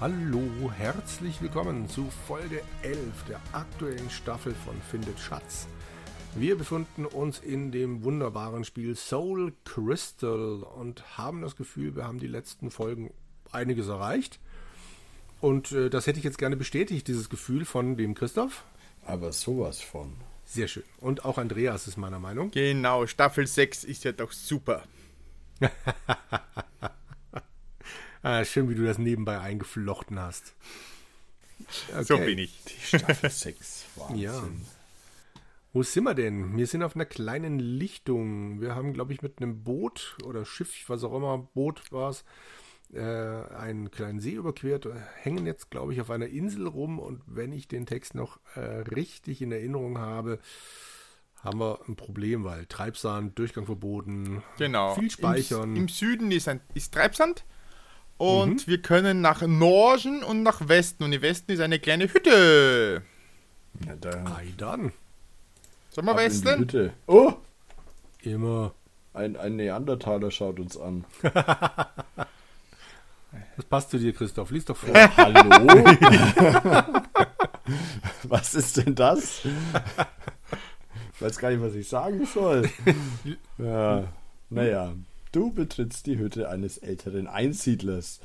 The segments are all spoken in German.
Hallo, herzlich willkommen zu Folge 11 der aktuellen Staffel von Findet Schatz. Wir befinden uns in dem wunderbaren Spiel Soul Crystal und haben das Gefühl, wir haben die letzten Folgen einiges erreicht. Und äh, das hätte ich jetzt gerne bestätigt, dieses Gefühl von dem Christoph. Aber sowas von. Sehr schön. Und auch Andreas ist meiner Meinung. Genau, Staffel 6 ist ja doch super. Ah, schön, wie du das nebenbei eingeflochten hast. Okay. So bin ich. Die Staffel 6. Wahnsinn. Ja. Wo sind wir denn? Wir sind auf einer kleinen Lichtung. Wir haben, glaube ich, mit einem Boot oder Schiff, was auch immer, Boot war es, äh, einen kleinen See überquert, hängen jetzt, glaube ich, auf einer Insel rum und wenn ich den Text noch äh, richtig in Erinnerung habe, haben wir ein Problem, weil Treibsand, Durchgang verboten, genau. viel Speichern. Im, Im, Süden ist, ein, ist Treibsand und mhm. wir können nach Norden und nach Westen. Und im Westen ist eine kleine Hütte. Ja, da. Ei dann. Sollen wir Westen? Hütte. Oh! Immer. Ein, ein Neandertaler schaut uns an. Das passt zu dir, Christoph. Lies doch vor. Hallo? was ist denn das? Ich weiß gar nicht, was ich sagen soll. Ja, naja. Du betrittst die Hütte eines älteren Einsiedlers,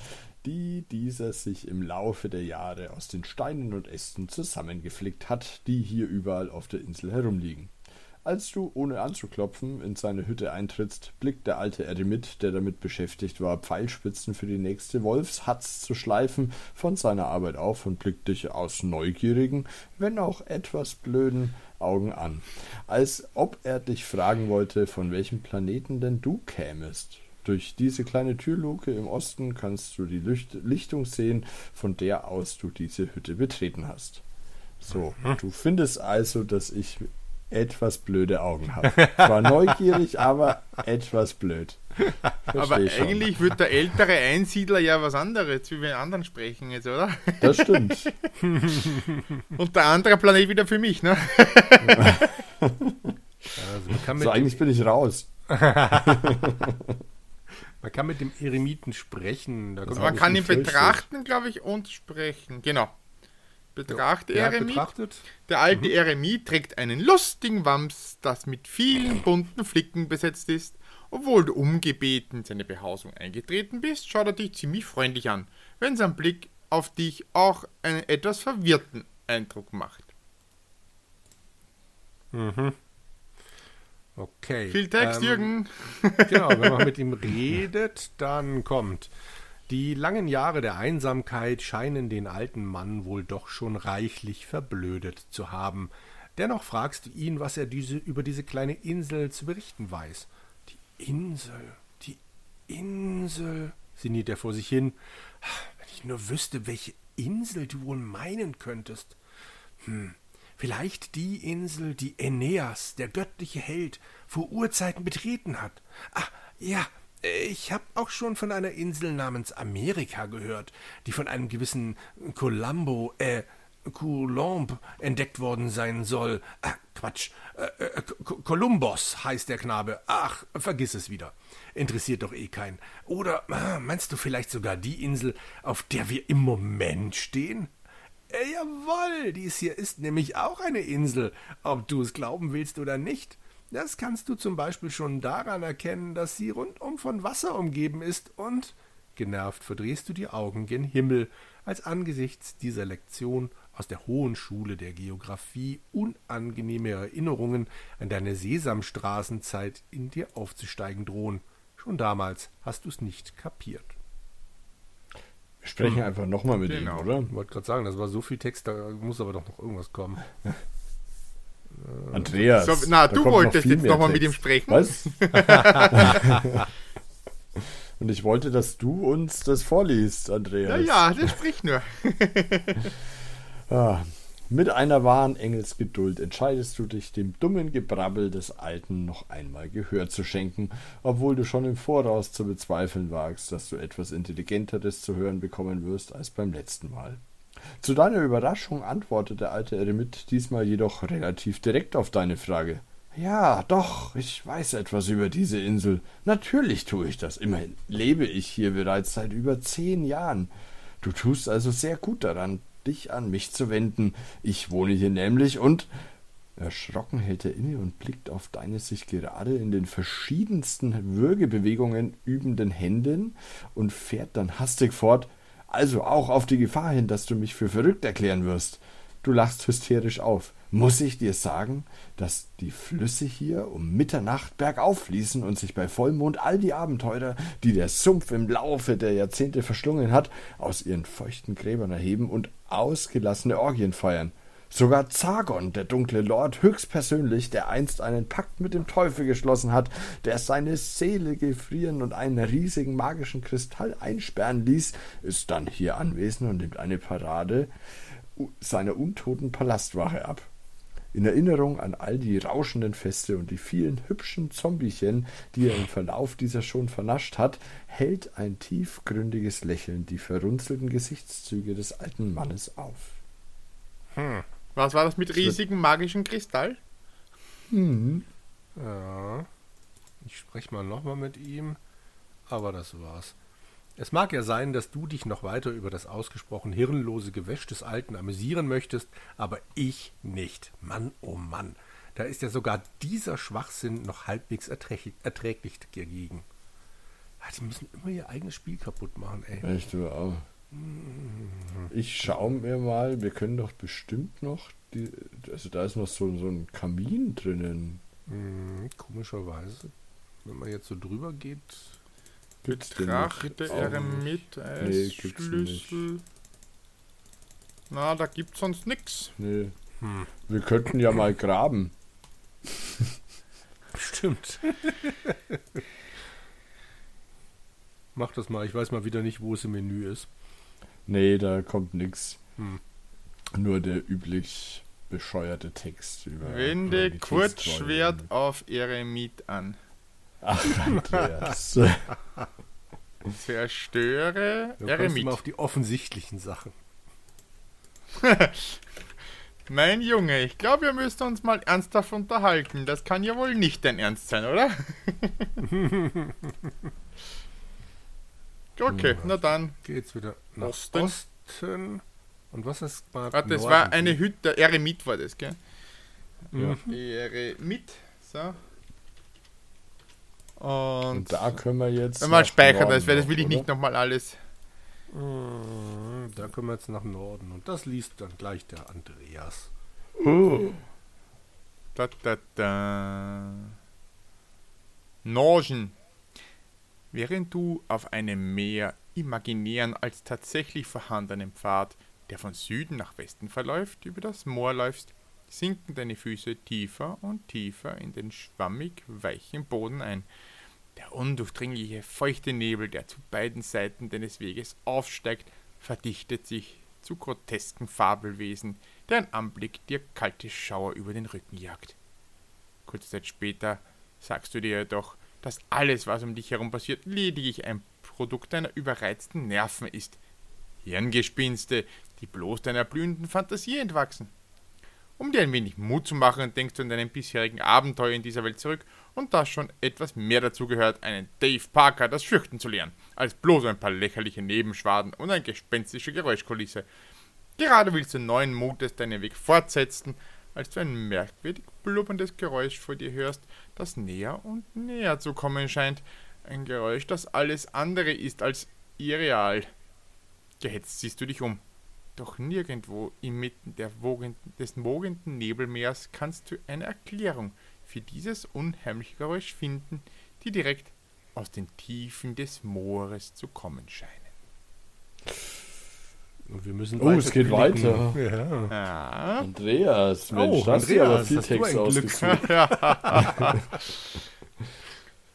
die dieser sich im Laufe der Jahre aus den Steinen und Ästen zusammengeflickt hat, die hier überall auf der Insel herumliegen. Als du, ohne anzuklopfen, in seine Hütte eintrittst, blickt der alte Eremit, der damit beschäftigt war, Pfeilspitzen für die nächste Wolfshatz zu schleifen, von seiner Arbeit auf und blickt dich aus neugierigen, wenn auch etwas blöden Augen an, als ob er dich fragen wollte, von welchem Planeten denn du kämest. Durch diese kleine Türluke im Osten kannst du die Licht Lichtung sehen, von der aus du diese Hütte betreten hast. So, mhm. du findest also, dass ich etwas blöde Augen habe. War neugierig, aber etwas blöd. Aber eigentlich wird der ältere Einsiedler ja was anderes, wie wir anderen sprechen jetzt, oder? Das stimmt. Und der andere Planet wieder für mich, ne? Also so, eigentlich bin ich raus. Man kann mit dem Eremiten sprechen. Also man kann ihn betrachten, glaube ich, und sprechen. Genau. Betracht ja, Eremit. Der alte mhm. Eremit trägt einen lustigen Wams, das mit vielen bunten Flicken besetzt ist. Obwohl du umgebeten in seine Behausung eingetreten bist, schaut er dich ziemlich freundlich an, wenn sein Blick auf dich auch einen etwas verwirrten Eindruck macht. Mhm. Okay. Viel Text, ähm, Jürgen. Genau, wenn man mit ihm redet, dann kommt. Die langen Jahre der Einsamkeit scheinen den alten Mann wohl doch schon reichlich verblödet zu haben. Dennoch fragst du ihn, was er diese, über diese kleine Insel zu berichten weiß. Insel, die Insel, sinniert er vor sich hin. Wenn ich nur wüsste, welche Insel du wohl meinen könntest. Hm, vielleicht die Insel, die Aeneas, der göttliche Held, vor Urzeiten betreten hat. Ah, ja, ich habe auch schon von einer Insel namens Amerika gehört, die von einem gewissen Colombo, äh, Coulomb entdeckt worden sein soll. Ach, Quatsch. Äh, äh, Kolumbos heißt der Knabe. Ach, vergiss es wieder. Interessiert doch eh keinen. Oder äh, meinst du vielleicht sogar die Insel, auf der wir im Moment stehen? Äh, jawohl, dies hier ist nämlich auch eine Insel, ob du es glauben willst oder nicht. Das kannst du zum Beispiel schon daran erkennen, dass sie rundum von Wasser umgeben ist und genervt verdrehst du die Augen gen Himmel, als angesichts dieser Lektion aus der hohen Schule der Geographie unangenehme Erinnerungen an deine Sesamstraßenzeit in dir aufzusteigen drohen. Schon damals hast du's nicht kapiert. Wir sprechen hm. einfach nochmal mit genau. ihm, oder? Ich wollte gerade sagen, das war so viel Text, da muss aber doch noch irgendwas kommen. Andreas. So, na, du wolltest jetzt nochmal mit ihm sprechen. Was? Und ich wollte, dass du uns das vorliest, Andreas. Ja, ja, der spricht nur. mit einer wahren Engelsgeduld entscheidest du dich, dem dummen Gebrabbel des Alten noch einmal Gehör zu schenken, obwohl du schon im Voraus zu bezweifeln wagst, dass du etwas Intelligenteres zu hören bekommen wirst als beim letzten Mal. Zu deiner Überraschung antwortet der alte Eremit diesmal jedoch relativ direkt auf deine Frage. Ja, doch, ich weiß etwas über diese Insel. Natürlich tue ich das. Immerhin lebe ich hier bereits seit über zehn Jahren. Du tust also sehr gut daran, dich an mich zu wenden. Ich wohne hier nämlich und Erschrocken hält er inne und blickt auf deine sich gerade in den verschiedensten Würgebewegungen übenden Händen und fährt dann hastig fort. Also auch auf die Gefahr hin, dass du mich für verrückt erklären wirst. Du lachst hysterisch auf. Muss ich dir sagen, dass die Flüsse hier um Mitternacht bergauf fließen und sich bei Vollmond all die Abenteurer, die der Sumpf im Laufe der Jahrzehnte verschlungen hat, aus ihren feuchten Gräbern erheben und ausgelassene Orgien feiern? Sogar Zagon, der dunkle Lord, höchstpersönlich, der einst einen Pakt mit dem Teufel geschlossen hat, der seine Seele gefrieren und einen riesigen magischen Kristall einsperren ließ, ist dann hier anwesend und nimmt eine Parade seiner untoten Palastwache ab. In Erinnerung an all die rauschenden Feste und die vielen hübschen Zombiechen, die er im Verlauf dieser schon vernascht hat, hält ein tiefgründiges Lächeln die verrunzelten Gesichtszüge des alten Mannes auf. Hm. Was war das mit riesigen magischen Kristall? Mhm. Ja. Ich spreche mal nochmal mit ihm. Aber das war's. Es mag ja sein, dass du dich noch weiter über das ausgesprochen hirnlose Gewäsch des Alten amüsieren möchtest, aber ich nicht. Mann, oh Mann. Da ist ja sogar dieser Schwachsinn noch halbwegs erträglich, erträglich dagegen. Die müssen immer ihr eigenes Spiel kaputt machen, ey. Echt, du auch. Ich schaue mir mal, wir können doch bestimmt noch, die, also da ist noch so, so ein Kamin drinnen. Hm, komischerweise, wenn man jetzt so drüber geht, betrachte Eremit als nee, Schlüssel. Na, da gibt's sonst nichts. Nee. Hm. Wir könnten ja mal graben. Stimmt. Mach das mal, ich weiß mal wieder nicht, wo es im Menü ist. Nee, da kommt nichts. Hm. Nur der üblich bescheuerte Text über. Wende Kurzschwert auf Eremit an. Ach, Andreas. Zerstöre du Eremit. auf die offensichtlichen Sachen. mein Junge, ich glaube, wir müssen uns mal ernsthaft unterhalten. Das kann ja wohl nicht dein Ernst sein, oder? Okay, na dann. Geht's wieder nach Osten. Osten. Und was ist Warte, das war eine Hütte, Eremit war das, gell? Ja. Eremit, so. Und, Und, da können wir jetzt. Mal speichern, das, das will ich oder? nicht nochmal alles. Hm, da können wir jetzt nach Norden. Und das liest dann gleich der Andreas. Oh. Da, da, da. Norgen. Während du auf einem mehr imaginären als tatsächlich vorhandenen Pfad, der von Süden nach Westen verläuft, über das Moor läufst, sinken deine Füße tiefer und tiefer in den schwammig weichen Boden ein. Der undurchdringliche, feuchte Nebel, der zu beiden Seiten deines Weges aufsteigt, verdichtet sich zu grotesken Fabelwesen, deren Anblick dir kalte Schauer über den Rücken jagt. Kurze Zeit später sagst du dir jedoch, dass alles, was um dich herum passiert, lediglich ein Produkt deiner überreizten Nerven ist. Hirngespinste, die bloß deiner blühenden Fantasie entwachsen. Um dir ein wenig Mut zu machen, denkst du an deinen bisherigen Abenteuer in dieser Welt zurück und dass schon etwas mehr dazu gehört, einen Dave Parker das Fürchten zu lernen, als bloß ein paar lächerliche Nebenschwaden und eine gespenstische Geräuschkulisse. Gerade willst du neuen Mutes deinen Weg fortsetzen, als du ein merkwürdig blubberndes Geräusch vor dir hörst, das näher und näher zu kommen scheint. Ein Geräusch, das alles andere ist als irreal. Gehetzt siehst du dich um. Doch nirgendwo inmitten der wogenden, des wogenden Nebelmeers kannst du eine Erklärung für dieses unheimliche Geräusch finden, die direkt aus den Tiefen des Moores zu kommen scheinen. Und wir müssen oh, es geht weiter. Ja. ja. Andreas, Mensch, oh, das Andreas, aber viel Text ausgesucht.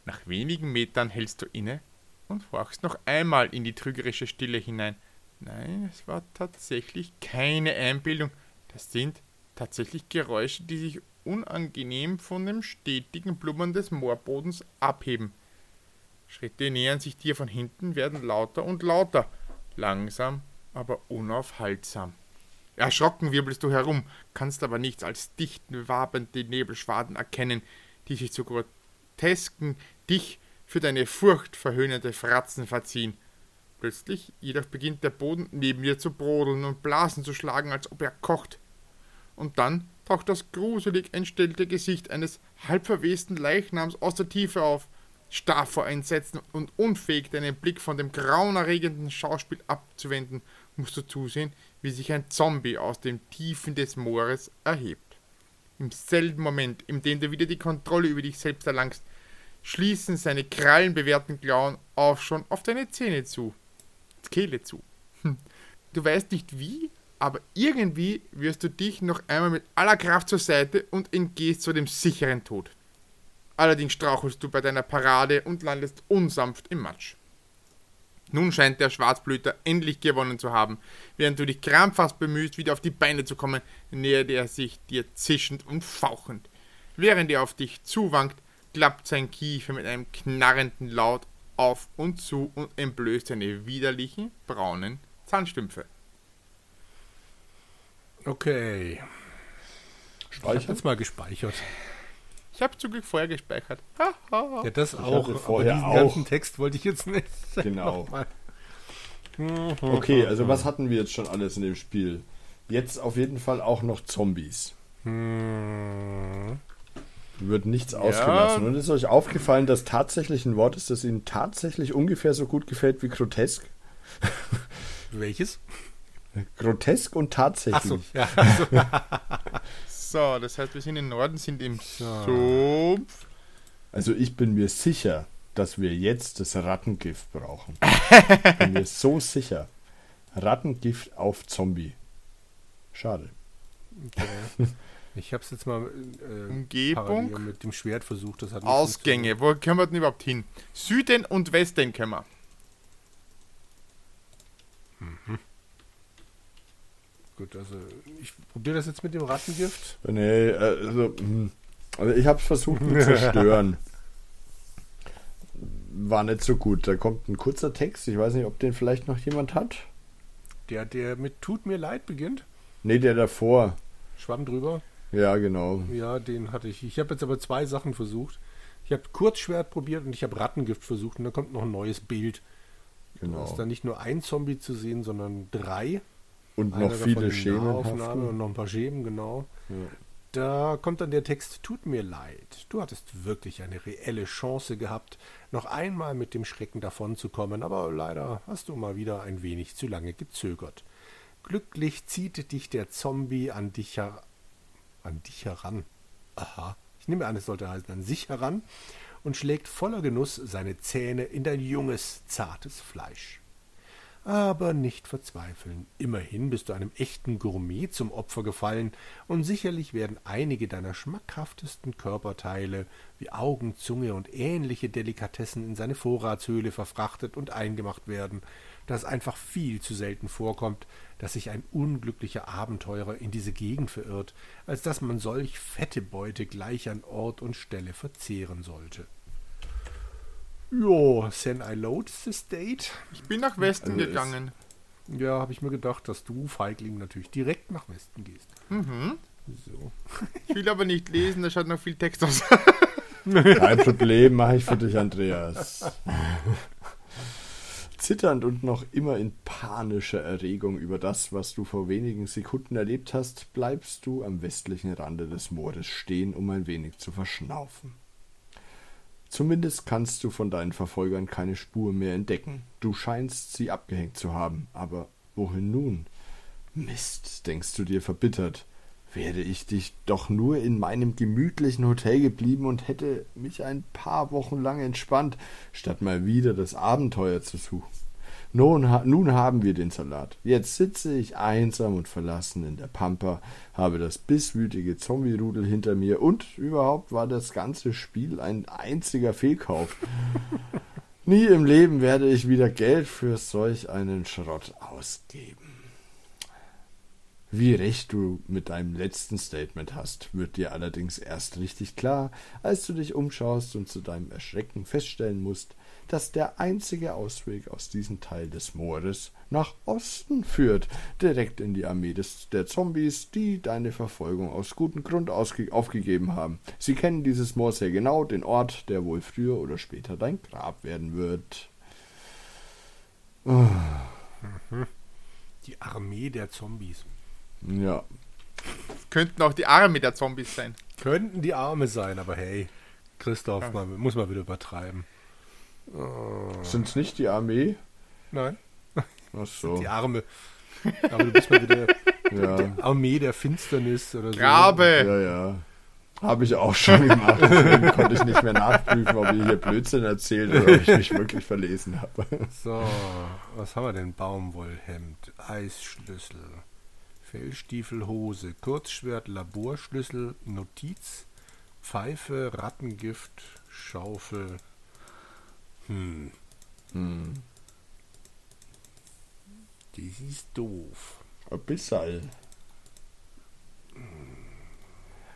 Nach wenigen Metern hältst du inne und horchst noch einmal in die trügerische Stille hinein. Nein, es war tatsächlich keine Einbildung. Das sind tatsächlich Geräusche, die sich unangenehm von dem stetigen Blubbern des Moorbodens abheben. Schritte nähern sich dir von hinten, werden lauter und lauter. Langsam aber unaufhaltsam. Erschrocken wirbelst du herum, kannst aber nichts als dichten, wabernde Nebelschwaden erkennen, die sich zu grotesken, dich für deine Furcht verhöhnende Fratzen verziehen. Plötzlich jedoch beginnt der Boden neben ihr zu brodeln und Blasen zu schlagen, als ob er kocht. Und dann taucht das gruselig entstellte Gesicht eines halbverwesten Leichnams aus der Tiefe auf. Starr vor Entsetzen und unfähig, deinen Blick von dem grauenerregenden Schauspiel abzuwenden, musst du zusehen, wie sich ein Zombie aus den Tiefen des Moores erhebt. Im selben Moment, in dem du wieder die Kontrolle über dich selbst erlangst, schließen seine krallenbewehrten Klauen auch schon auf deine Zähne zu. Kehle zu. Hm. Du weißt nicht wie, aber irgendwie wirst du dich noch einmal mit aller Kraft zur Seite und entgehst zu dem sicheren Tod. Allerdings strauchelst du bei deiner Parade und landest unsanft im Matsch. Nun scheint der Schwarzblüter endlich gewonnen zu haben. Während du dich krampfhaft bemühst, wieder auf die Beine zu kommen, nähert er sich dir zischend und fauchend. Während er auf dich zuwankt, klappt sein Kiefer mit einem knarrenden Laut auf und zu und entblößt seine widerlichen braunen Zahnstümpfe. Okay. Speichern? Ich jetzt mal gespeichert. Ich habe zum Glück vorher gespeichert. ja, das ich auch. Vorher diesen auch. ganzen Text wollte ich jetzt nicht. Genau. Okay, also was hatten wir jetzt schon alles in dem Spiel? Jetzt auf jeden Fall auch noch Zombies. Hm. Wird nichts ja. ausgelassen. Und ist euch aufgefallen, dass tatsächlich ein Wort ist, das Ihnen tatsächlich ungefähr so gut gefällt wie grotesk? Welches? Grotesk und tatsächlich. Ach so, ja. Also. so, das heißt, wir sind im Norden, sind im Sumpf. Also ich bin mir sicher, dass wir jetzt das Rattengift brauchen. bin mir so sicher. Rattengift auf Zombie. Schade. Okay. Ich habe es jetzt mal äh, Umgebung mit dem Schwert versucht. Das hat Ausgänge. Wo können wir denn überhaupt hin? Süden und Westen können wir. Mhm. Gut, also ich probiere das jetzt mit dem Rattengift. Nee, also, hm. also ich habe es versucht zu zerstören. War nicht so gut. Da kommt ein kurzer Text. Ich weiß nicht, ob den vielleicht noch jemand hat. Der, der mit Tut mir leid beginnt? Nee, der davor. Schwamm drüber? Ja, genau. Ja, den hatte ich. Ich habe jetzt aber zwei Sachen versucht. Ich habe Kurzschwert probiert und ich habe Rattengift versucht und da kommt noch ein neues Bild. Genau. Da ist dann nicht nur ein Zombie zu sehen, sondern drei. Und Einer noch viele Schemen. Und noch ein paar Schemen, genau. Ja. Da kommt dann der Text, tut mir leid, du hattest wirklich eine reelle Chance gehabt, noch einmal mit dem Schrecken davonzukommen, aber leider hast du mal wieder ein wenig zu lange gezögert. Glücklich zieht dich der Zombie an dich, her an dich heran. Aha, ich nehme an, es sollte heißen an sich heran und schlägt voller Genuss seine Zähne in dein junges, zartes Fleisch. Aber nicht verzweifeln. Immerhin bist du einem echten Gourmet zum Opfer gefallen, und sicherlich werden einige deiner schmackhaftesten Körperteile wie Augen, Zunge und ähnliche Delikatessen in seine Vorratshöhle verfrachtet und eingemacht werden, da es einfach viel zu selten vorkommt, dass sich ein unglücklicher Abenteurer in diese Gegend verirrt, als dass man solch fette Beute gleich an Ort und Stelle verzehren sollte. Ja, Sen I load the state. Ich bin nach Westen also gegangen. Ist, ja, habe ich mir gedacht, dass du, Feigling, natürlich direkt nach Westen gehst. Mhm. So. Ich will aber nicht lesen, da schaut noch viel Text aus. Kein Problem, mache ich für dich, Andreas. Zitternd und noch immer in panischer Erregung über das, was du vor wenigen Sekunden erlebt hast, bleibst du am westlichen Rande des Moores stehen, um ein wenig zu verschnaufen. Zumindest kannst du von deinen Verfolgern keine Spur mehr entdecken. Du scheinst sie abgehängt zu haben, aber wohin nun? Mist, denkst du dir verbittert. Wäre ich dich doch nur in meinem gemütlichen Hotel geblieben und hätte mich ein paar Wochen lang entspannt, statt mal wieder das Abenteuer zu suchen. Nun, nun haben wir den Salat. Jetzt sitze ich einsam und verlassen in der Pampa, habe das bisswütige Zombie-Rudel hinter mir und überhaupt war das ganze Spiel ein einziger Fehlkauf. Nie im Leben werde ich wieder Geld für solch einen Schrott ausgeben. Wie recht du mit deinem letzten Statement hast, wird dir allerdings erst richtig klar, als du dich umschaust und zu deinem Erschrecken feststellen musst, dass der einzige Ausweg aus diesem Teil des Moores nach Osten führt, direkt in die Armee des, der Zombies, die deine Verfolgung aus gutem Grund aufgegeben haben. Sie kennen dieses Moor sehr genau, den Ort, der wohl früher oder später dein Grab werden wird. Oh. Die Armee der Zombies. Ja. Könnten auch die Arme der Zombies sein. Könnten die Arme sein, aber hey, Christoph, ja. man, muss man wieder übertreiben. Oh. Sind es nicht die Armee? Nein. Ach so. Die Arme. Aber du bist mal wieder ja. Armee der Finsternis oder so. Grabe! Ja, ja. Habe ich auch schon gemacht. Deswegen konnte ich nicht mehr nachprüfen, ob ich hier Blödsinn erzählt oder ob ich mich wirklich verlesen habe. So, was haben wir denn? Baumwollhemd, Eisschlüssel, Fellstiefelhose, Kurzschwert, Laborschlüssel, Notiz, Pfeife, Rattengift, Schaufel. Hm. Hm. Das ist doof. Ein bisschen.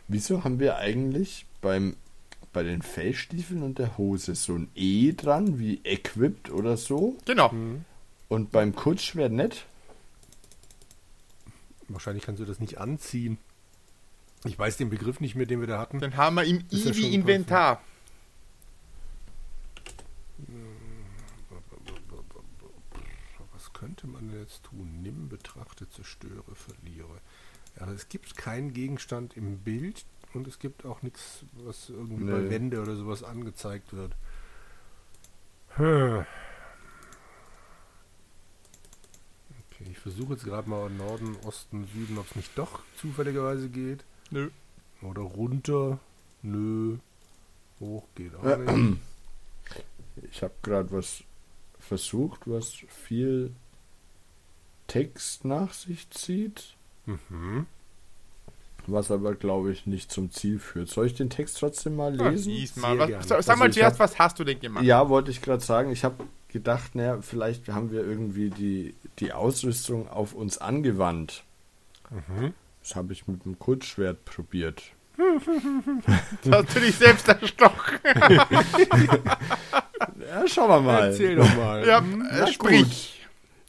Wieso haben wir eigentlich beim, bei den Fellstiefeln und der Hose so ein E dran, wie equipped oder so? Genau. Und beim Kurzschwert nicht? Wahrscheinlich kannst du das nicht anziehen. Ich weiß den Begriff nicht mehr, den wir da hatten. Dann haben wir im I wie Inventar. könnte man jetzt tun? Nimm, betrachte, zerstöre, verliere. Ja, es gibt keinen Gegenstand im Bild und es gibt auch nichts, was irgendwie nee. bei Wände oder sowas angezeigt wird. Hm. Okay, ich versuche jetzt gerade mal Norden, Osten, Süden, ob es nicht doch zufälligerweise geht. Nö. Oder runter. Nö. Hoch geht auch nicht. Ich habe gerade was versucht, was viel Text nach sich zieht. Mhm. Was aber, glaube ich, nicht zum Ziel führt. Soll ich den Text trotzdem mal lesen? Ja, mal. Was, sag also mal zuerst, was hast du denn gemacht? Ja, wollte ich gerade sagen. Ich habe gedacht, naja, vielleicht haben wir irgendwie die, die Ausrüstung auf uns angewandt. Mhm. Das habe ich mit dem Kurzschwert probiert. das hast du dich selbst erstochen. ja, schauen wir mal. Erzähl doch mal. Ja, Na, sprich. Gut.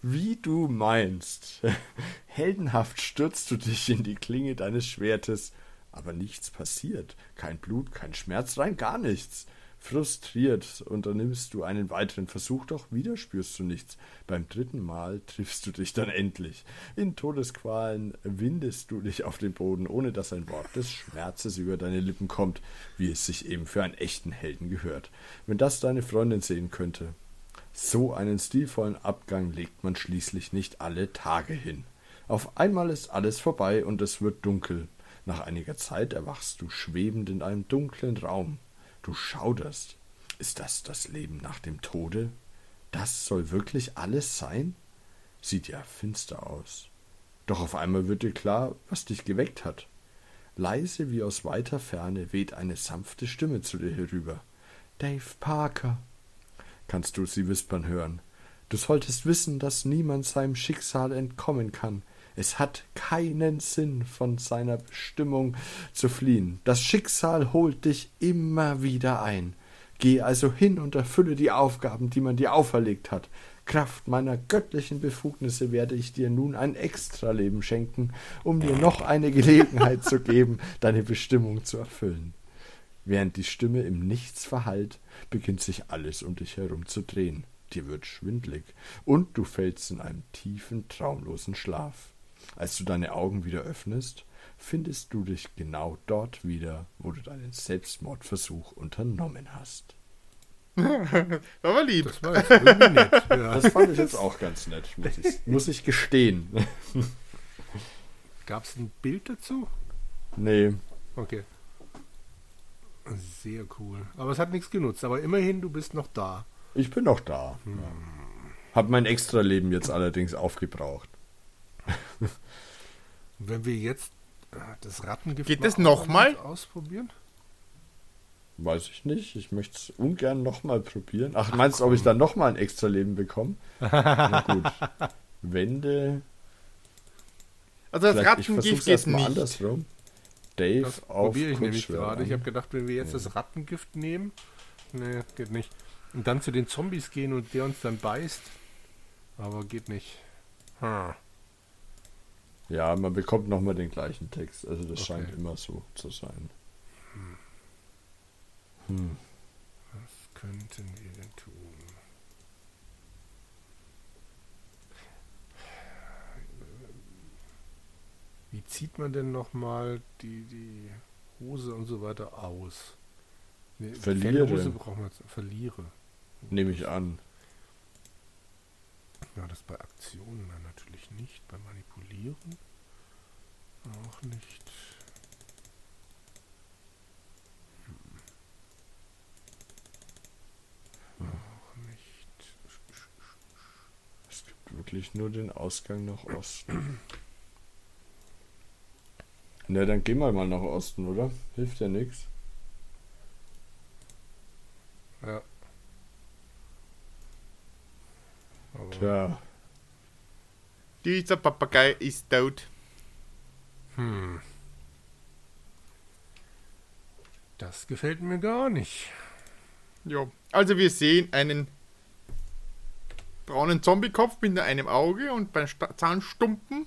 Wie du meinst. Heldenhaft stürzt du dich in die Klinge deines Schwertes, aber nichts passiert. Kein Blut, kein Schmerz, rein gar nichts. Frustriert unternimmst du einen weiteren Versuch, doch wieder spürst du nichts. Beim dritten Mal triffst du dich dann endlich. In Todesqualen windest du dich auf den Boden, ohne dass ein Wort des Schmerzes über deine Lippen kommt, wie es sich eben für einen echten Helden gehört. Wenn das deine Freundin sehen könnte, so einen stilvollen Abgang legt man schließlich nicht alle Tage hin. Auf einmal ist alles vorbei und es wird dunkel. Nach einiger Zeit erwachst du schwebend in einem dunklen Raum. Du schauderst. Ist das das Leben nach dem Tode? Das soll wirklich alles sein? Sieht ja finster aus. Doch auf einmal wird dir klar, was dich geweckt hat. Leise wie aus weiter Ferne weht eine sanfte Stimme zu dir herüber. Dave Parker kannst du sie wispern hören. Du solltest wissen, dass niemand seinem Schicksal entkommen kann. Es hat keinen Sinn, von seiner Bestimmung zu fliehen. Das Schicksal holt dich immer wieder ein. Geh also hin und erfülle die Aufgaben, die man dir auferlegt hat. Kraft meiner göttlichen Befugnisse werde ich dir nun ein Extraleben schenken, um dir noch eine Gelegenheit zu geben, deine Bestimmung zu erfüllen. Während die Stimme im Nichts verhallt, beginnt sich alles um dich herum zu drehen. Dir wird schwindlig und du fällst in einen tiefen, traumlosen Schlaf. Als du deine Augen wieder öffnest, findest du dich genau dort wieder, wo du deinen Selbstmordversuch unternommen hast. war lieb. Das war jetzt irgendwie nett. Ja. Das fand ich jetzt auch ganz nett, muss ich, muss ich gestehen. Gab es ein Bild dazu? Nee. Okay. Sehr cool. Aber es hat nichts genutzt. Aber immerhin, du bist noch da. Ich bin noch da. Hm. Hab mein Extra-Leben jetzt allerdings aufgebraucht. Wenn wir jetzt äh, das Rattengift Geht das nochmal ausprobieren? Weiß ich nicht. Ich möchte es ungern nochmal probieren. Ach, Ach meinst du, ob ich dann nochmal ein Extra-Leben bekomme? Na gut. Wände. Also das Rattengift geht nicht. andersrum. Dave das auf probiere ich nämlich gerade. Ich habe gedacht, wenn wir jetzt ja. das Rattengift nehmen, nee, geht nicht. Und dann zu den Zombies gehen und der uns dann beißt, aber geht nicht. Hm. Ja, man bekommt nochmal den gleichen Text. Also das okay. scheint immer so zu sein. Hm. hm. Was könnten wir denn tun? Wie zieht man denn nochmal die, die Hose und so weiter aus? Verliere. Hose braucht man. Verliere. Nehme ich an. Ja, das bei Aktionen dann natürlich nicht. Bei Manipulieren auch nicht. Hm. Auch nicht. Es gibt wirklich nur den Ausgang nach Osten. Na, dann gehen wir mal nach Osten, oder? Hilft ja nichts. Ja. Aber Tja. Dieser Papagei ist tot. Hm. Das gefällt mir gar nicht. Ja, also wir sehen einen braunen Zombiekopf mit nur einem Auge und beim Zahnstumpen.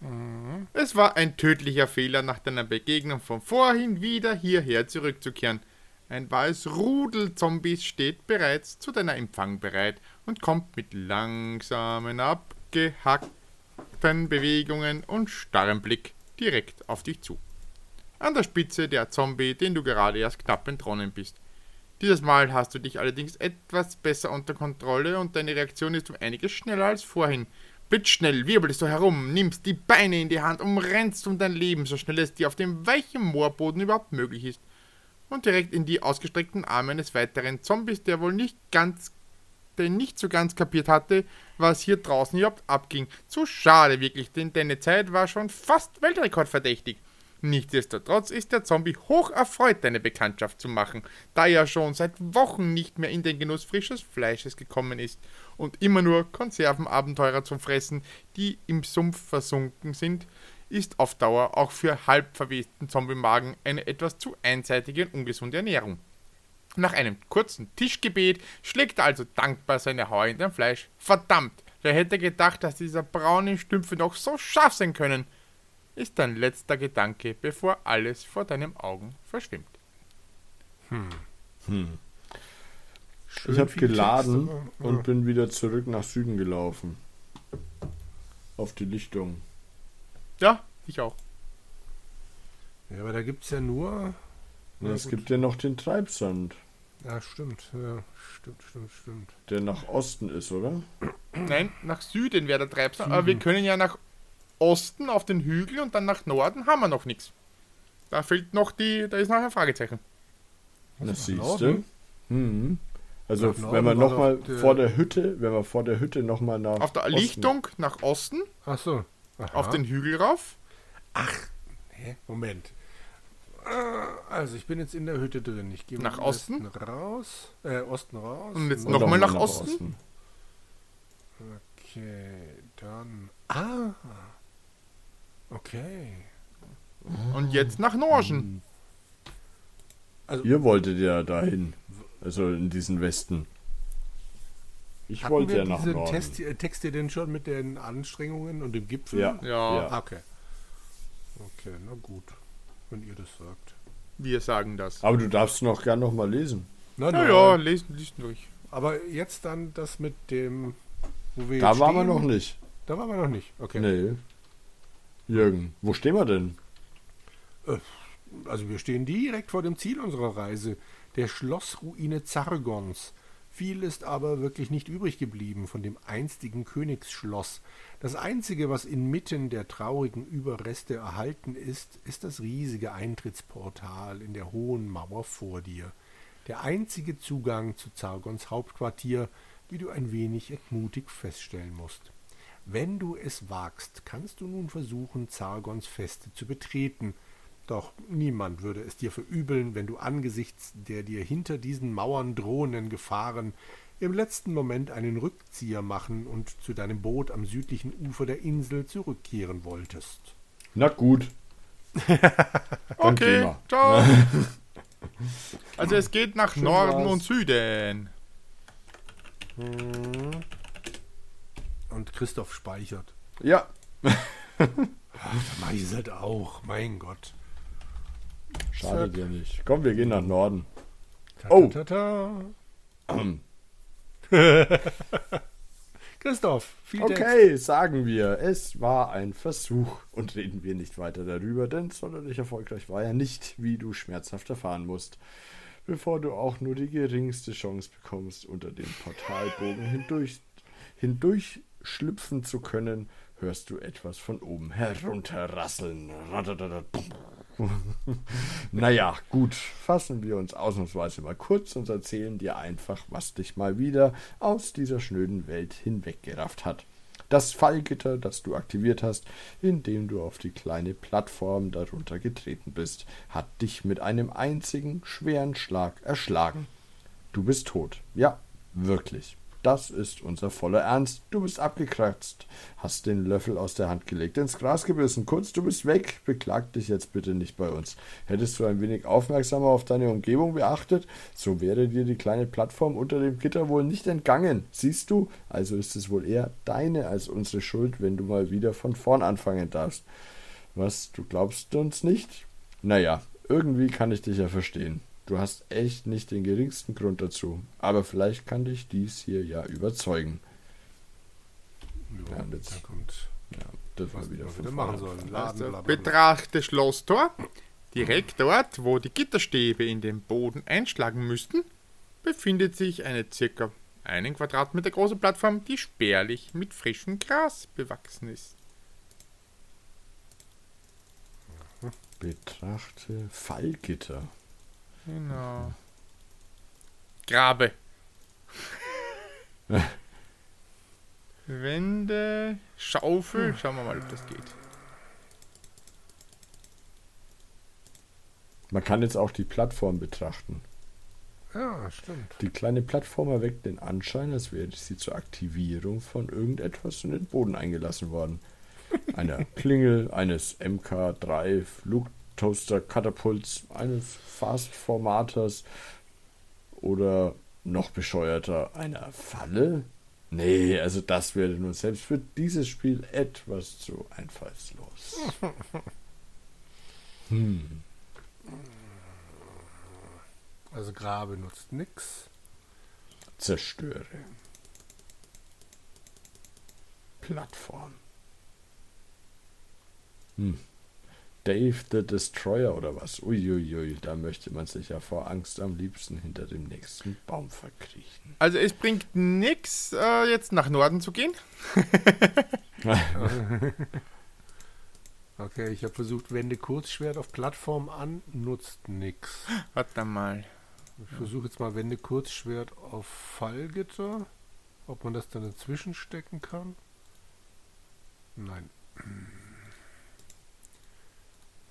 Mhm. Es war ein tödlicher Fehler, nach deiner Begegnung von vorhin wieder hierher zurückzukehren. Ein wahres Rudel Zombies steht bereits zu deiner Empfang bereit und kommt mit langsamen, abgehackten Bewegungen und starrem Blick direkt auf dich zu. An der Spitze der Zombie, den du gerade erst knapp entronnen bist. Dieses Mal hast du dich allerdings etwas besser unter Kontrolle und deine Reaktion ist um einiges schneller als vorhin. Blitzschnell wirbelst du herum, nimmst die Beine in die Hand und rennst um dein Leben, so schnell es dir auf dem weichen Moorboden überhaupt möglich ist und direkt in die ausgestreckten Arme eines weiteren Zombies, der wohl nicht ganz, der nicht so ganz kapiert hatte, was hier draußen überhaupt abging. Zu schade wirklich, denn deine Zeit war schon fast weltrekordverdächtig. Nichtsdestotrotz ist der Zombie hoch erfreut, deine Bekanntschaft zu machen, da er schon seit Wochen nicht mehr in den Genuss frisches Fleisches gekommen ist und immer nur Konservenabenteurer zum Fressen, die im Sumpf versunken sind, ist auf Dauer auch für halb verwesten Zombie-Magen eine etwas zu einseitige und ungesunde Ernährung. Nach einem kurzen Tischgebet schlägt er also dankbar seine Haue in dein Fleisch. Verdammt, wer hätte gedacht, dass dieser braune Stümpfe noch so scharf sein können? Ist dein letzter Gedanke, bevor alles vor deinen Augen verschwimmt. Hm. Hm. ich habe geladen Texte, und bin wieder zurück nach Süden gelaufen. Auf die Lichtung. Ja, ich auch. Ja, aber da gibt es ja nur. Ja, es gut. gibt ja noch den Treibsand. Ja, stimmt. Ja, stimmt, stimmt, stimmt. Der nach Osten ist, oder? Nein, nach Süden wäre der Treibsand. Süden. Aber wir können ja nach Osten auf den Hügel und dann nach Norden haben wir noch nichts. Da fehlt noch die, da ist noch ein Fragezeichen. Das siehst du. Hm. Also wenn man nochmal vor der Hütte, wenn man vor der Hütte nochmal nach Auf der Lichtung nach Osten. Ach so. Aha. auf den Hügel rauf. Ach, hä? Moment. Also ich bin jetzt in der Hütte drin. Ich gehe nach Osten raus, äh, Osten raus. Und jetzt nochmal nach, nach Osten. Osten. Okay, dann. Ah. Okay. Und jetzt nach Norden. Also, Ihr wolltet ja dahin. Also in diesen Westen. Ich Hatten wollte ja nach Norden. Test, äh, Texte denn schon mit den Anstrengungen und dem Gipfel? Ja. ja. Ah, okay. Okay, na gut. Wenn ihr das sagt. Wir sagen das. Aber du darfst noch gern noch mal lesen. Na, na ja, lesen, lesen durch. Aber jetzt dann das mit dem, wo wir Da waren wir noch nicht. Da waren wir noch nicht. Okay. Nee. Jürgen, wo stehen wir denn? Äh, also wir stehen direkt vor dem Ziel unserer Reise, der Schlossruine Zargons. Viel ist aber wirklich nicht übrig geblieben von dem einstigen Königsschloss. Das einzige, was inmitten der traurigen Überreste erhalten ist, ist das riesige Eintrittsportal in der hohen Mauer vor dir. Der einzige Zugang zu Zargons Hauptquartier, wie du ein wenig entmutigt feststellen musst. Wenn du es wagst, kannst du nun versuchen, Zargons Feste zu betreten, doch niemand würde es dir verübeln, wenn du angesichts der dir hinter diesen Mauern drohenden Gefahren im letzten Moment einen Rückzieher machen und zu deinem Boot am südlichen Ufer der Insel zurückkehren wolltest. Na gut. okay, ciao. also es geht nach Schön Norden war's. und Süden. Hm. Und Christoph speichert. Ja. Ach, da mach ich es halt auch, mein Gott. Schade dir nicht. Komm, wir gehen nach Norden. Oh! Christoph, viel Okay, Text. sagen wir, es war ein Versuch und reden wir nicht weiter darüber, denn sonderlich erfolgreich war er nicht, wie du schmerzhaft erfahren musst. Bevor du auch nur die geringste Chance bekommst, unter dem Portalbogen hindurch, hindurch schlüpfen zu können, hörst du etwas von oben herunterrasseln. naja, gut, fassen wir uns ausnahmsweise mal kurz und erzählen dir einfach, was dich mal wieder aus dieser schnöden Welt hinweggerafft hat. Das Fallgitter, das du aktiviert hast, indem du auf die kleine Plattform darunter getreten bist, hat dich mit einem einzigen schweren Schlag erschlagen. Du bist tot. Ja, wirklich. Das ist unser voller Ernst. Du bist abgekratzt, hast den Löffel aus der Hand gelegt, ins Gras gebissen. Kurz, du bist weg. Beklag dich jetzt bitte nicht bei uns. Hättest du ein wenig aufmerksamer auf deine Umgebung beachtet, so wäre dir die kleine Plattform unter dem Gitter wohl nicht entgangen. Siehst du? Also ist es wohl eher deine als unsere Schuld, wenn du mal wieder von vorn anfangen darfst. Was, du glaubst uns nicht? Naja, irgendwie kann ich dich ja verstehen. Du hast echt nicht den geringsten Grund dazu. Aber vielleicht kann dich dies hier ja überzeugen. Ja, ja jetzt kommt. Ja, das was wieder, wieder machen sollen. also, betrachte Schlosstor. Direkt dort, wo die Gitterstäbe in den Boden einschlagen müssten, befindet sich eine circa einen Quadratmeter große Plattform, die spärlich mit frischem Gras bewachsen ist. Betrachte Fallgitter. Genau. Grabe. Wände, Schaufel. Schauen wir mal, ob das geht. Man kann jetzt auch die Plattform betrachten. Ja, stimmt. Die kleine Plattform erweckt den Anschein, als wäre sie zur Aktivierung von irgendetwas in den Boden eingelassen worden. Einer Klingel, eines MK3 Flug Toaster Katapults eines Fast-Formaters oder noch bescheuerter einer Falle? Nee, also das wäre nur selbst für dieses Spiel etwas zu einfallslos. Hm. Also Grabe nutzt nix. Zerstöre. Plattform. Hm. Dave the Destroyer oder was? Uiuiui, da möchte man sich ja vor Angst am liebsten hinter dem nächsten Baum verkriechen. Also es bringt nichts, äh, jetzt nach Norden zu gehen. okay, ich habe versucht, wende Kurzschwert auf Plattform an, nutzt nichts. Warte mal. Ich versuche jetzt mal wende Kurzschwert auf Fallgitter. Ob man das dann dazwischen stecken kann? Nein.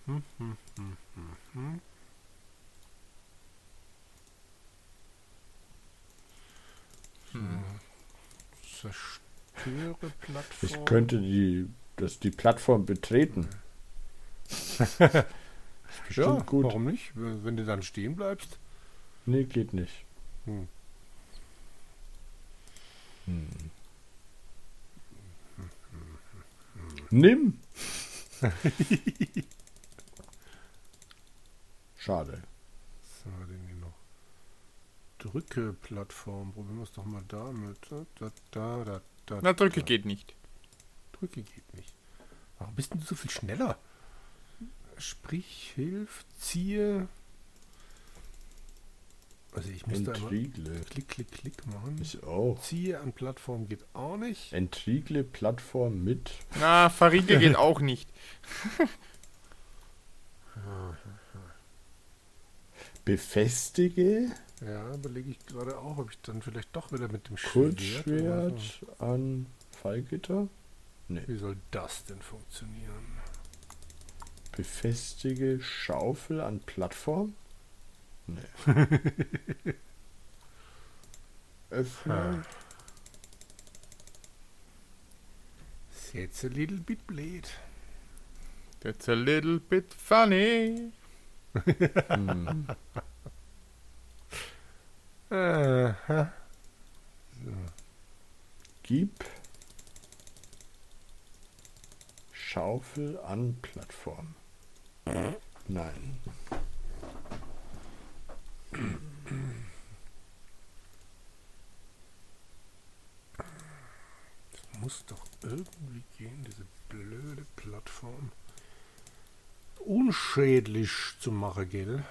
Hm. Zerstöre Plattform. Ich könnte die, das, die Plattform betreten. ja, gut. warum nicht? Wenn du dann stehen bleibst? Nee, geht nicht. Hm. Hm. Nimm! Schade. Was haben wir denn hier noch? Drücke-Plattform. Probieren wir es doch mal damit. Da, da, da, da, Na, Drücke da. geht nicht. Drücke geht nicht. Warum bist du so viel schneller? Sprich, hilf, ziehe. Also ich muss Entriegle. da klick, klick, klick machen. Ich auch. Ziehe an Plattform geht auch nicht. Entriegle Plattform mit. Na, verriegel geht auch nicht. befestige. Ja, überlege ich gerade auch, ob ich dann vielleicht doch wieder mit dem Kurzschwert so. an Fallgitter. Nee. Wie soll das denn funktionieren? Befestige Schaufel an Plattform? Nee. Öffnen. It's jetzt a little bit blade. That's a little bit funny hm. so. Gib Schaufel an Plattform. Nein. muss doch irgendwie gehen, diese blöde Plattform. Unschädlich zu machen, gell?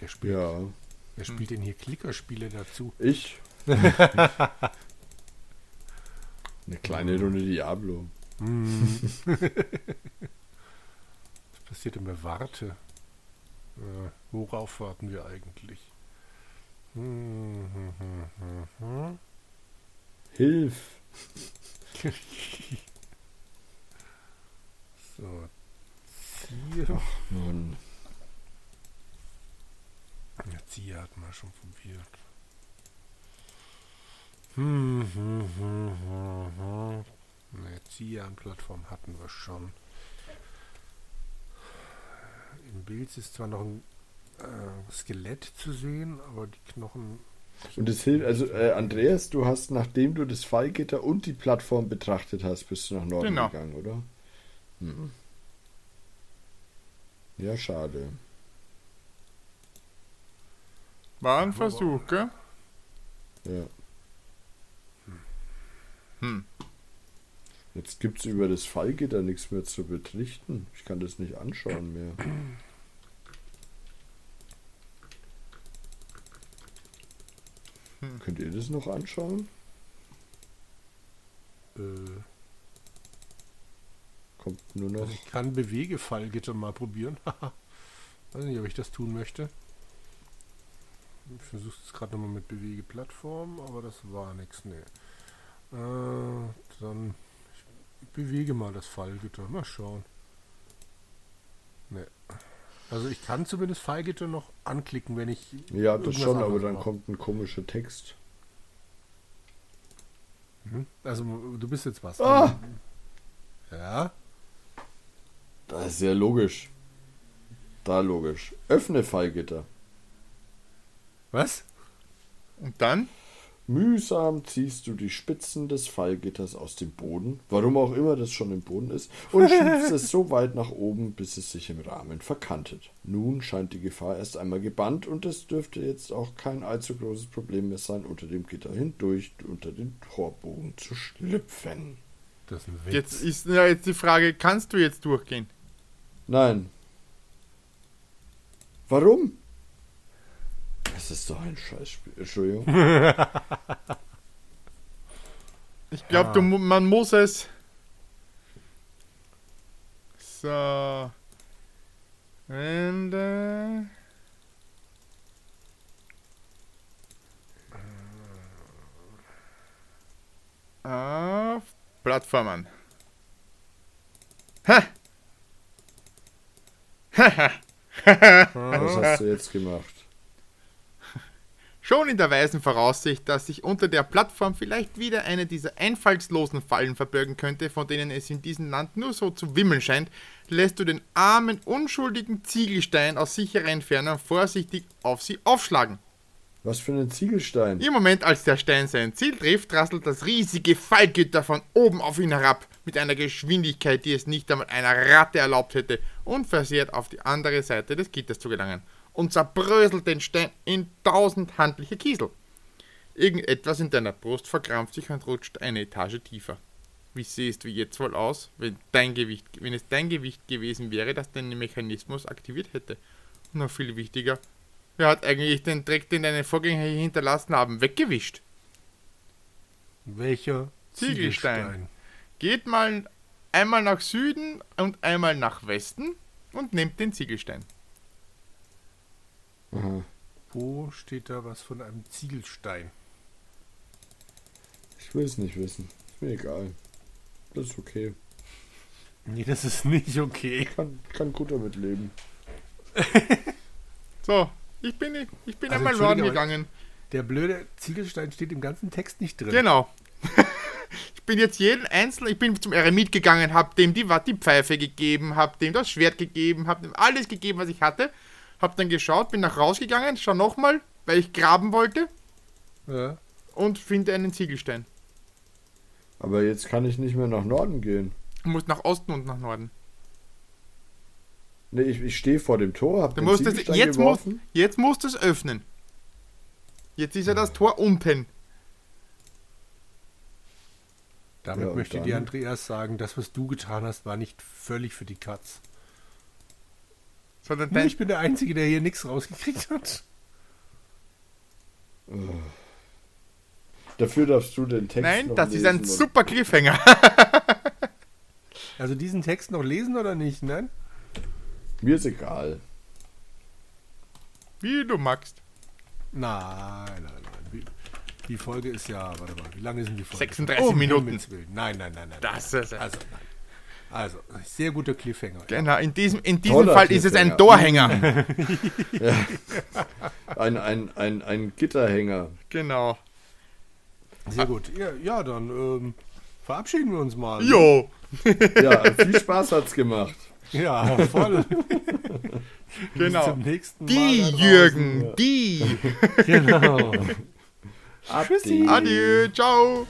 Wer spielt, ja. wer spielt denn hier Klickerspiele dazu? Ich. Eine kleine Runde Diablo. Was passiert denn bei Warte? Äh, worauf warten wir eigentlich? Hilf! so, Ziel. Ach, Mann. Ja, Ziel hat man schon probiert. Hm, hm, hm, hm, hm. Ne, Zian-Plattform hatten wir schon. Im Bild ist zwar noch ein äh, Skelett zu sehen, aber die Knochen. Und es hilft, also äh, Andreas, du hast, nachdem du das Fallgitter und die Plattform betrachtet hast, bist du nach Norden genau. gegangen, oder? Hm. Ja, schade. War ein Versuch, gell? Ja. Hm. Jetzt gibt es über das Fallgitter nichts mehr zu berichten. Ich kann das nicht anschauen mehr. Hm. Könnt ihr das noch anschauen? Äh. Kommt nur noch. Also ich kann Bewegefallgitter mal probieren. Weiß nicht, ob ich das tun möchte. Ich versuche es gerade nochmal mit Bewegeplattform, aber das war nichts. Nee. Äh, dann bewege mal das Fallgitter. Mal schauen. Ne. Also ich kann zumindest Fallgitter noch anklicken, wenn ich. Ja, das schon, aber dann mache. kommt ein komischer Text. Mhm. Also du bist jetzt was. Oh. Ja. Das ist sehr logisch. Da logisch. Öffne Fallgitter. Was? Und dann? Mühsam ziehst du die Spitzen des Fallgitters aus dem Boden, warum auch immer das schon im Boden ist, und schiebst es so weit nach oben, bis es sich im Rahmen verkantet. Nun scheint die Gefahr erst einmal gebannt und es dürfte jetzt auch kein allzu großes Problem mehr sein, unter dem Gitter hindurch unter den Torbogen zu schlüpfen. Das ist ein Witz. Jetzt ist ja jetzt die Frage, kannst du jetzt durchgehen? Nein. Warum? Das ist doch ein Scheißspiel. Entschuldigung. ich glaube, ah. man muss es. So. Ende. Auf Plattformen. Ha! Was hast du jetzt gemacht? Schon in der weisen Voraussicht, dass sich unter der Plattform vielleicht wieder eine dieser einfallslosen Fallen verbirgen könnte, von denen es in diesem Land nur so zu wimmeln scheint, lässt du den armen, unschuldigen Ziegelstein aus sicherer Entfernung vorsichtig auf sie aufschlagen. Was für ein Ziegelstein? Im Moment, als der Stein sein Ziel trifft, rasselt das riesige Fallgitter von oben auf ihn herab, mit einer Geschwindigkeit, die es nicht einmal einer Ratte erlaubt hätte, unversehrt auf die andere Seite des Gitters zu gelangen und zerbröselt den Stein in tausend handliche Kiesel. Irgendetwas in deiner Brust verkrampft sich und rutscht eine Etage tiefer. Wie siehst du jetzt wohl aus, wenn, dein Gewicht, wenn es dein Gewicht gewesen wäre, das deinen Mechanismus aktiviert hätte? Noch viel wichtiger, wer hat eigentlich den Dreck, den deine Vorgänger hier hinterlassen haben, weggewischt? Welcher Ziegelstein? Ziegelstein? Geht mal einmal nach Süden und einmal nach Westen und nehmt den Ziegelstein. Aha. Wo steht da was von einem Ziegelstein? Ich will es nicht wissen. Ist mir egal. Das ist okay. Nee, das ist nicht okay. Ich kann, kann gut damit leben. so, ich bin, ich bin also einmal Norden gegangen. Der blöde Ziegelstein steht im ganzen Text nicht drin. Genau. ich bin jetzt jeden einzelnen, ich bin zum Eremit gegangen, hab dem die, die Pfeife gegeben, hab dem das Schwert gegeben, hab dem alles gegeben, was ich hatte hab dann geschaut, bin nach rausgegangen, schau nochmal, weil ich graben wollte. Ja. Und finde einen Ziegelstein. Aber jetzt kann ich nicht mehr nach Norden gehen. Du musst nach Osten und nach Norden. Ne, ich, ich stehe vor dem Tor, hab du den musst es, jetzt, musst, jetzt musst du es öffnen. Jetzt ist ja das Tor unten. Damit ja, möchte dir Andreas sagen, das, was du getan hast, war nicht völlig für die Katz. Sondern nee, ich bin der Einzige, der hier nichts rausgekriegt hat. Dafür darfst du den Text Nein, das ist ein super Cliffhanger. also diesen Text noch lesen oder nicht, nein? Mir ist egal. Wie du magst. Nein, nein, nein. Die Folge ist ja, warte mal, wie lange sind die Folge? 36 oh, Minuten. Nein, nein, nein, nein. Das ist also, nein. Also, sehr guter Cliffhanger. Genau, in diesem, in diesem Fall ist es ein Torhänger. ja. ein, ein, ein, ein Gitterhänger. Genau. Sehr gut. Ja, ja dann ähm, verabschieden wir uns mal. Jo. ja, viel Spaß hat's gemacht. Ja, voll. genau. die Jürgen, die. genau. Tschüssi. Adieu, ciao.